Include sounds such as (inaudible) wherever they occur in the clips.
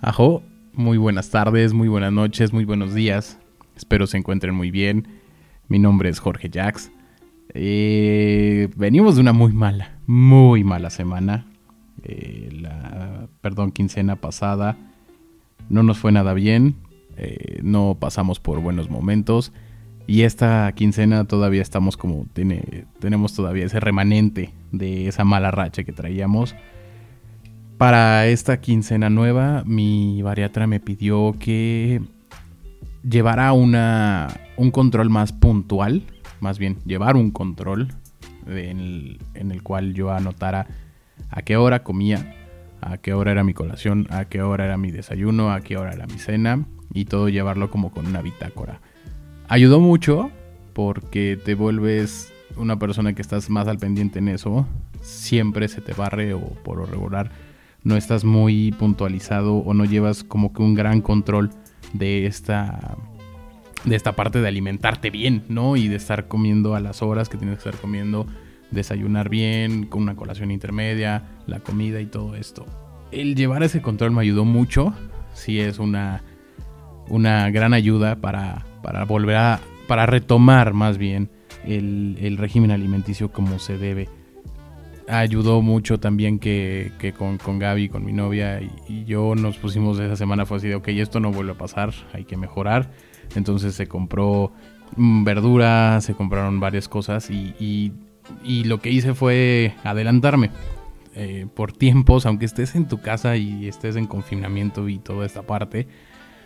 Ajo, muy buenas tardes, muy buenas noches, muy buenos días. Espero se encuentren muy bien. Mi nombre es Jorge Jax. Eh, venimos de una muy mala, muy mala semana. Eh, la, perdón, quincena pasada. No nos fue nada bien. Eh, no pasamos por buenos momentos. Y esta quincena todavía estamos como, tiene, tenemos todavía ese remanente de esa mala racha que traíamos. Para esta quincena nueva, mi bariatra me pidió que llevara una, un control más puntual, más bien llevar un control en el, en el cual yo anotara a qué hora comía, a qué hora era mi colación, a qué hora era mi desayuno, a qué hora era mi cena y todo llevarlo como con una bitácora. Ayudó mucho porque te vuelves una persona que estás más al pendiente en eso, siempre se te barre o por lo regular no estás muy puntualizado o no llevas como que un gran control de esta de esta parte de alimentarte bien, ¿no? Y de estar comiendo a las horas que tienes que estar comiendo, desayunar bien, con una colación intermedia, la comida y todo esto. El llevar ese control me ayudó mucho, sí es una, una gran ayuda para, para volver a, para retomar más bien el, el régimen alimenticio como se debe ayudó mucho también que, con, Gaby, con mi novia y, yo nos pusimos esa semana fue así de, ok, esto no vuelve a pasar, hay que mejorar. Entonces se compró mm, verdura, se compraron varias cosas y, lo que hice fue adelantarme. Eh, por tiempos, aunque estés en tu casa y estés en confinamiento y toda esta parte,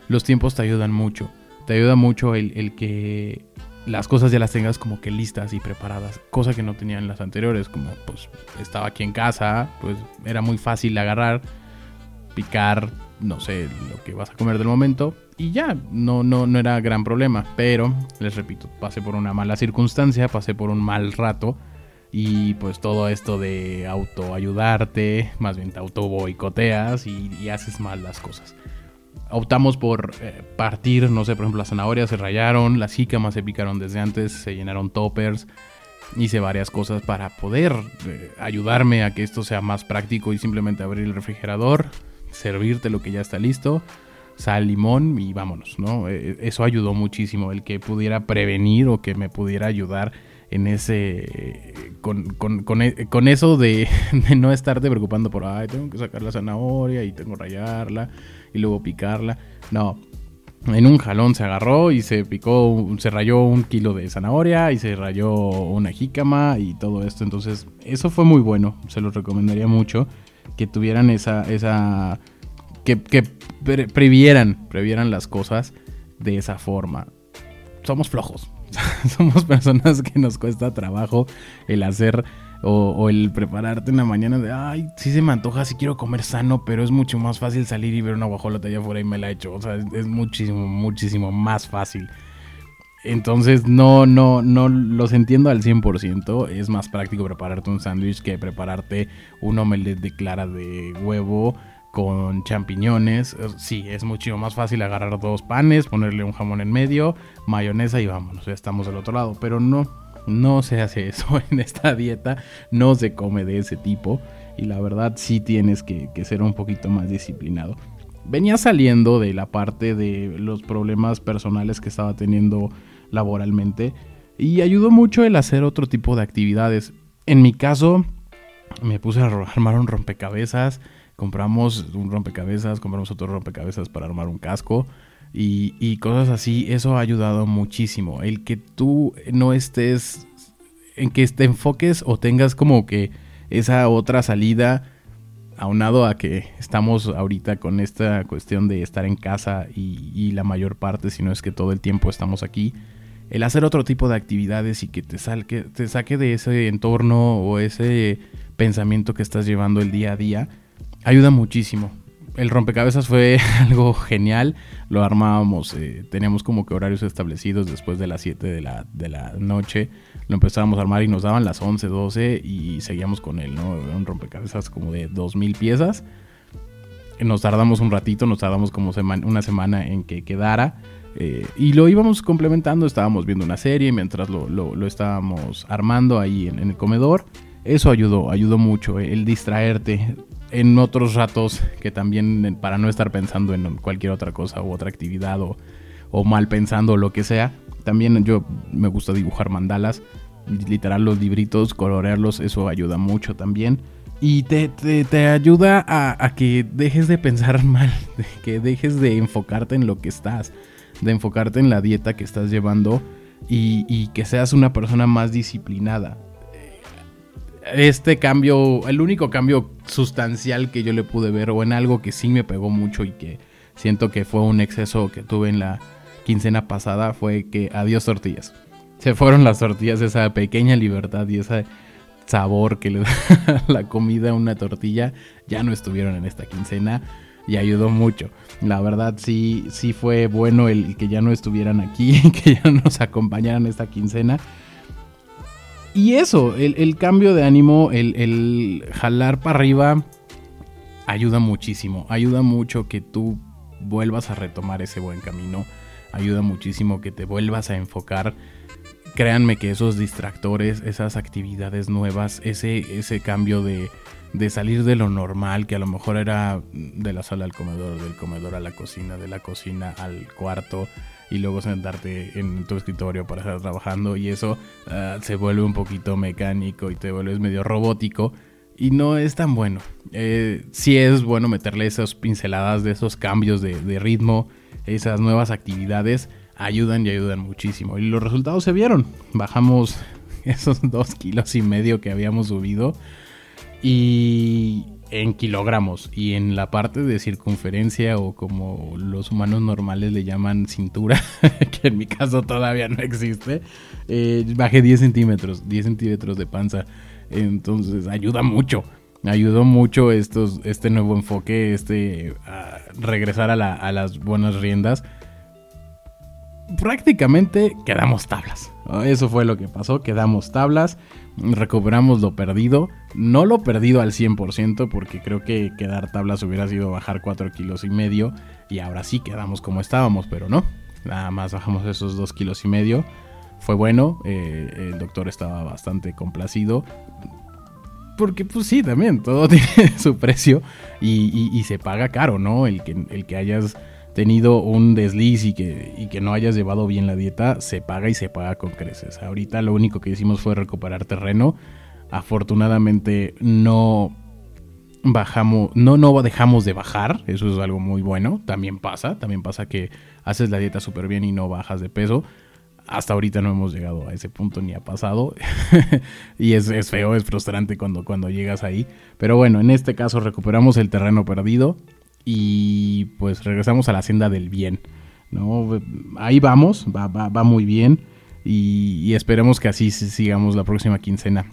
los tiempos te ayudan mucho. Te ayuda mucho el que las cosas ya las tengas como que listas y preparadas, cosa que no tenían las anteriores, como pues estaba aquí en casa, pues era muy fácil agarrar, picar, no sé, lo que vas a comer del momento y ya, no, no, no era gran problema, pero les repito, pasé por una mala circunstancia, pasé por un mal rato y pues todo esto de autoayudarte, más bien te auto boicoteas y haces mal las cosas optamos por eh, partir, no sé, por ejemplo, las zanahorias se rayaron, las jícamas se picaron desde antes, se llenaron toppers. Hice varias cosas para poder eh, ayudarme a que esto sea más práctico y simplemente abrir el refrigerador, servirte lo que ya está listo, sal, limón y vámonos, ¿no? Eh, eso ayudó muchísimo, el que pudiera prevenir o que me pudiera ayudar en ese con, con, con, e, eso (laughs) de, no estarte preocupando por ay tengo que sacar la zanahoria y tengo que rayarla y luego picarla. No, en un jalón se agarró y se picó, se rayó un kilo de zanahoria y se rayó una jícama y todo esto. Entonces, eso fue muy bueno. Se los recomendaría mucho que tuvieran esa, esa, que, que previeran, previeran las cosas de esa forma. Somos flojos. (laughs) Somos personas que nos cuesta trabajo el hacer o, el prepararte en la mañana de, ay, sí se me antoja, sí quiero comer sano, pero es mucho más fácil salir y ver una guajolota allá afuera y me la hecho. O sea, es, muchísimo, muchísimo más fácil. Entonces, no, no, no los entiendo al 100%. Es más práctico prepararte un sándwich que prepararte un omelette de clara de huevo con champiñones. Sí, es mucho más fácil agarrar dos panes, ponerle un jamón en medio, mayonesa y vámonos, ya estamos del otro lado. Pero no, no se hace (laughs) eso en esta dieta, no se come de ese tipo y la verdad sí tienes que, ser un poquito más disciplinado. Venía saliendo de la parte de los problemas personales que estaba teniendo laboralmente y ayudó mucho el hacer otro tipo de actividades. En mi caso, me puse a armar un rompecabezas, compramos un rompecabezas, compramos otro rompecabezas para armar un casco y, cosas así, eso ha ayudado muchísimo. El que tú no estés, en que te enfoques o tengas como que esa otra salida, aunado a que estamos ahorita con esta cuestión de estar en casa y, la mayor parte, si no es que todo el tiempo estamos aquí, el hacer otro tipo de actividades y que te, salque, te saque de ese entorno o ese pensamiento que estás llevando el día a día, ayuda muchísimo el rompecabezas fue (laughs) algo genial. Lo armábamos, eh, teníamos como que horarios establecidos después de las 7 de la, de la noche. Lo empezábamos a armar y nos daban las 11, 12 y seguíamos con él, ¿no? un rompecabezas como de 2000 piezas. Nos tardamos un ratito, nos tardamos como una semana en que quedara. Eh, y lo íbamos complementando, estábamos viendo una serie mientras lo, lo, estábamos armando ahí en, en, el comedor. Eso ayudó, ayudó mucho, el distraerte en otros ratos que también para no estar pensando en cualquier otra cosa u otra actividad o, o mal pensando o lo que sea, también yo me gusta dibujar mandalas, literal los libritos, colorearlos, eso ayuda mucho también. Y te, te, ayuda a, que dejes de pensar (laughs) mal, que dejes de enfocarte en lo que estás, de enfocarte en la dieta que estás llevando y, y que seas una persona más disciplinada. Este cambio, el único cambio sustancial que yo le pude ver o en algo que sí me pegó mucho y que siento que fue un exceso que tuve en la quincena pasada fue que adiós tortillas. Se fueron las tortillas, esa pequeña libertad y ese sabor que le da (laughs) la comida a una tortilla, ya no estuvieron en esta quincena y ayudó mucho. La verdad sí, sí fue bueno el que ya no estuvieran aquí, (laughs) que ya nos acompañaran esta quincena. Y eso, el, cambio de ánimo, el, el jalar para arriba, ayuda muchísimo. Ayuda mucho que tú vuelvas a retomar ese buen camino ayuda muchísimo que te vuelvas a enfocar. Créanme que esos distractores, esas actividades nuevas, ese, ese cambio de salir de lo normal, que a lo mejor era de la sala al comedor, del comedor a la cocina, de la cocina al cuarto, y luego sentarte en tu escritorio para estar trabajando, y eso ah, se vuelve un poquito mecánico y te vuelves medio robótico. Y no es tan bueno. Eh, sí es bueno meterle esas pinceladas de esos cambios de, de ritmo, esas nuevas actividades ayudan y ayudan muchísimo. Y los resultados se vieron. Bajamos (laughs) esos dos kilos y medio que habíamos subido. Y en kilogramos. Y en la parte de circunferencia o como los humanos normales le llaman cintura, (laughs) que en mi caso todavía no existe, eh, bajé 10 centímetros, 10 centímetros de panza. Entonces ayuda mucho ayudó mucho estos, este nuevo enfoque, este regresar a, las buenas riendas. Prácticamente quedamos tablas. Eso fue lo que pasó, quedamos tablas, recuperamos lo perdido. No lo perdido al 100% porque creo que quedar tablas hubiera sido bajar 4 kilos y medio y ahora sí quedamos como estábamos, pero no. Nada más bajamos esos 2 kilos y medio. Fue bueno, eh, el doctor estaba bastante complacido porque pues sí, también, todo (laughs) tiene su precio y, se paga caro, ¿no? El que, el que hayas tenido un desliz y que, y que no hayas llevado bien la dieta, se paga y se paga con creces. Ahorita lo único que hicimos fue recuperar terreno. Afortunadamente no bajamos, no, no dejamos de bajar, eso es algo muy bueno, también pasa, también pasa que haces la dieta súper bien y no bajas de peso, hasta ahorita no hemos llegado a ese punto ni ha pasado. (laughs) y es, feo, es frustrante cuando, cuando llegas ahí. Pero bueno, en este caso recuperamos el terreno perdido y pues regresamos a la senda del bien. ¿no? Ahí vamos, va, va, muy bien y, esperemos que así sigamos la próxima quincena.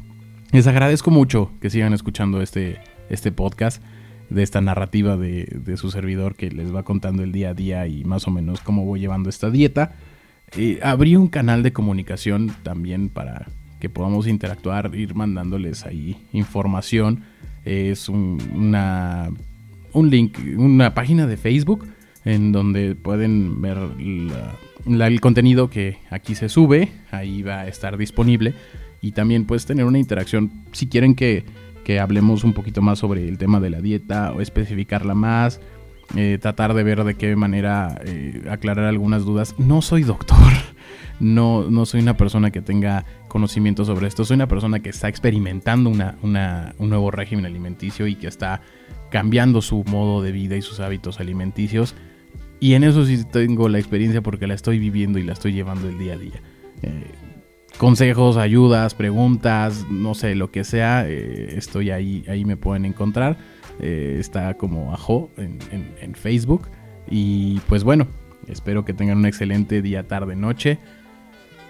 Les agradezco mucho que sigan escuchando este, este podcast de esta narrativa de, de su servidor que les va contando el día a día y más o menos cómo voy llevando esta dieta. Eh, abrí un canal de comunicación también para que podamos interactuar, ir mandándoles ahí información. Es un, una, un link, una página de Facebook en donde pueden ver el contenido que aquí se sube, ahí va a estar disponible y también puedes tener una interacción si quieren que, que hablemos un poquito más sobre el tema de la dieta o especificarla más eh, tratar de ver de qué manera eh, aclarar algunas dudas. No soy doctor, (laughs) no, no soy una persona que tenga conocimiento sobre esto, soy una persona que está experimentando una, un nuevo régimen alimenticio y que está cambiando su modo de vida y sus hábitos alimenticios. Y en eso sí tengo la experiencia porque la estoy viviendo y la estoy llevando el día a día. Eh, consejos, ayudas, preguntas, no sé, lo que sea, estoy ahí, ahí me pueden encontrar. Eh, está como Ajo en, Facebook. Y pues bueno, espero que tengan un excelente día, tarde, noche.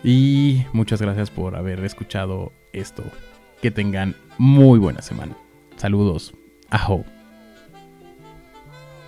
Y muchas gracias por haber escuchado esto. Que tengan muy buena semana. Saludos. Ajo.